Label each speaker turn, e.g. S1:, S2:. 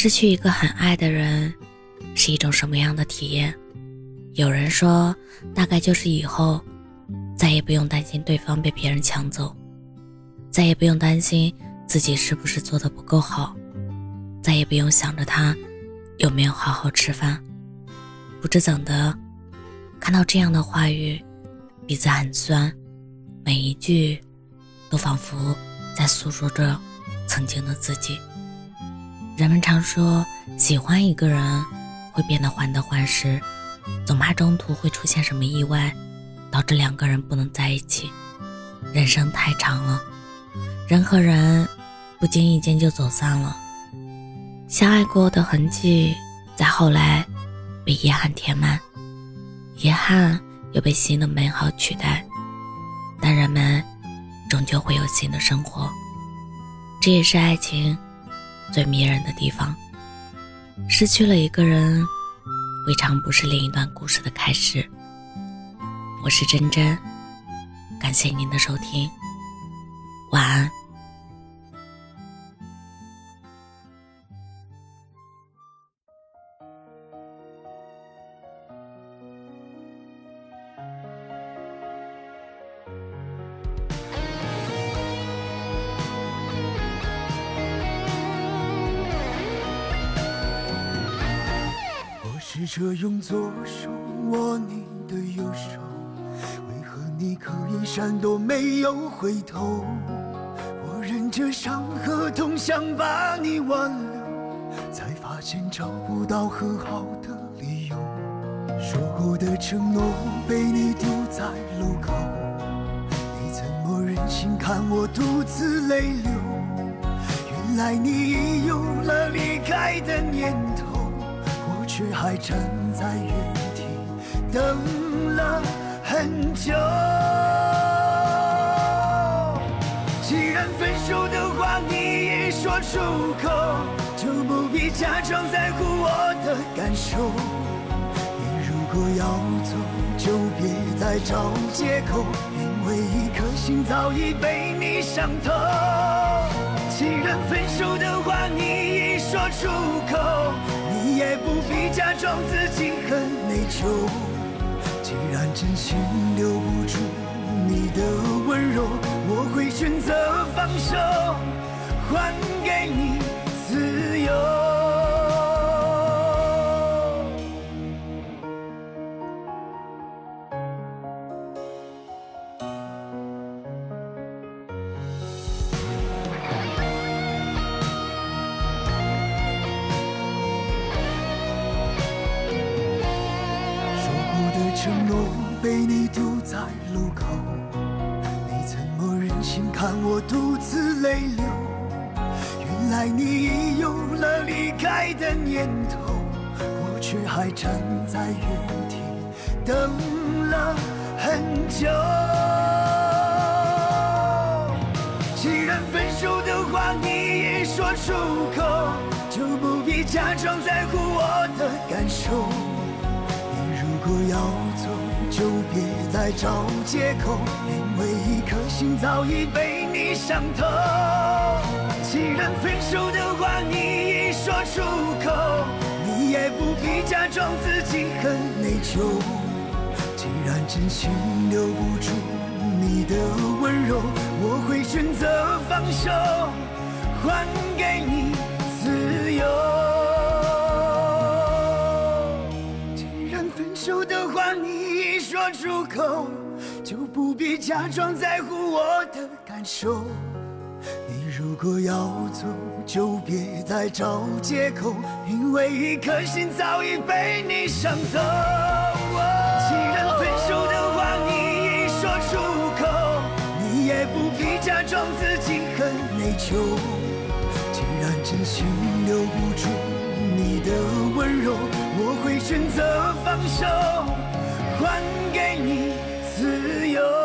S1: 失去一个很爱的人是一种什么样的体验？有人说，大概就是以后再也不用担心对方被别人抢走，再也不用担心自己是不是做的不够好，再也不用想着他有没有好好吃饭。不知怎的，看到这样的话语，鼻子很酸，每一句都仿佛在诉说着曾经的自己。人们常说，喜欢一个人会变得患得患失，总怕中途会出现什么意外，导致两个人不能在一起。人生太长了，人和人不经意间就走散了，相爱过的痕迹，在后来被遗憾填满，遗憾又被新的美好取代。但人们终究会有新的生活，这也是爱情。最迷人的地方，失去了一个人，未尝不是另一段故事的开始。我是真真，感谢您的收听，晚安。
S2: 试着用左手握你的右手，为何你可以闪躲没有回头？我忍着伤和痛想把你挽留，才发现找不到和好的理由。说过的承诺被你丢在路口，你怎么忍心看我独自泪流？原来你已有了离开的念头。却还站在原地等了很久。既然分手的话你已说出口，就不必假装在乎我的感受。你如果要走，就别再找借口，因为一颗心早已被你伤透。既然分手的话你已说出口。也不必假装自己很内疚。既然真心留不住你的温柔，我会选择放手，还给你承诺被你丢在路口，你怎么忍心看我独自泪流？原来你已有了离开的念头，我却还站在原地等了很久。既然分手的话你已说出口，就不必假装在乎我的感受。如果要走，就别再找借口，因为一颗心早已被你伤透。既然分手的话你已说出口，你也不必假装自己很内疚。既然真心留不住你的温柔，我会选择放手，还给你出口，就不必假装在乎我的感受。你如果要走，就别再找借口，因为一颗心早已被你伤透。既然分手的话你已说出口，你也不必假装自己很内疚。既然真心留不住你的温柔。我会选择放手，还给你自由。